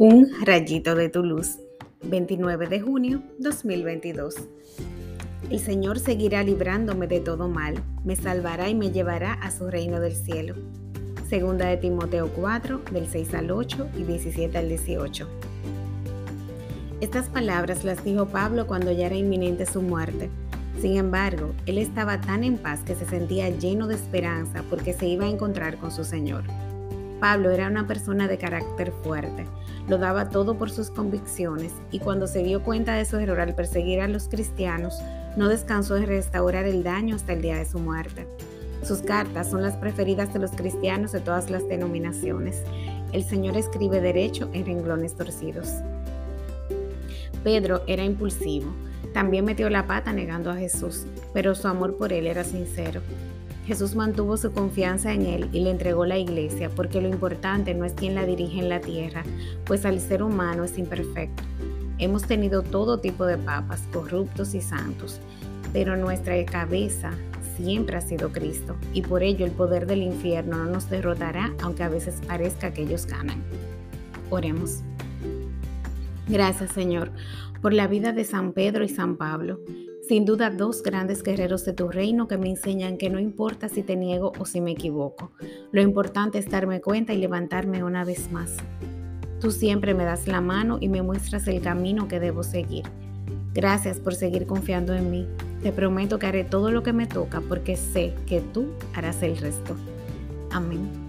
Un rayito de tu luz, 29 de junio 2022. El Señor seguirá librándome de todo mal, me salvará y me llevará a su reino del cielo. Segunda de Timoteo 4, del 6 al 8 y 17 al 18. Estas palabras las dijo Pablo cuando ya era inminente su muerte. Sin embargo, él estaba tan en paz que se sentía lleno de esperanza porque se iba a encontrar con su Señor. Pablo era una persona de carácter fuerte, lo daba todo por sus convicciones y cuando se dio cuenta de su error al perseguir a los cristianos, no descansó de restaurar el daño hasta el día de su muerte. Sus cartas son las preferidas de los cristianos de todas las denominaciones. El Señor escribe derecho en renglones torcidos. Pedro era impulsivo, también metió la pata negando a Jesús, pero su amor por él era sincero. Jesús mantuvo su confianza en él y le entregó la iglesia porque lo importante no es quién la dirige en la tierra, pues al ser humano es imperfecto. Hemos tenido todo tipo de papas, corruptos y santos, pero nuestra cabeza siempre ha sido Cristo y por ello el poder del infierno no nos derrotará aunque a veces parezca que ellos ganan. Oremos. Gracias Señor por la vida de San Pedro y San Pablo. Sin duda dos grandes guerreros de tu reino que me enseñan que no importa si te niego o si me equivoco. Lo importante es darme cuenta y levantarme una vez más. Tú siempre me das la mano y me muestras el camino que debo seguir. Gracias por seguir confiando en mí. Te prometo que haré todo lo que me toca porque sé que tú harás el resto. Amén.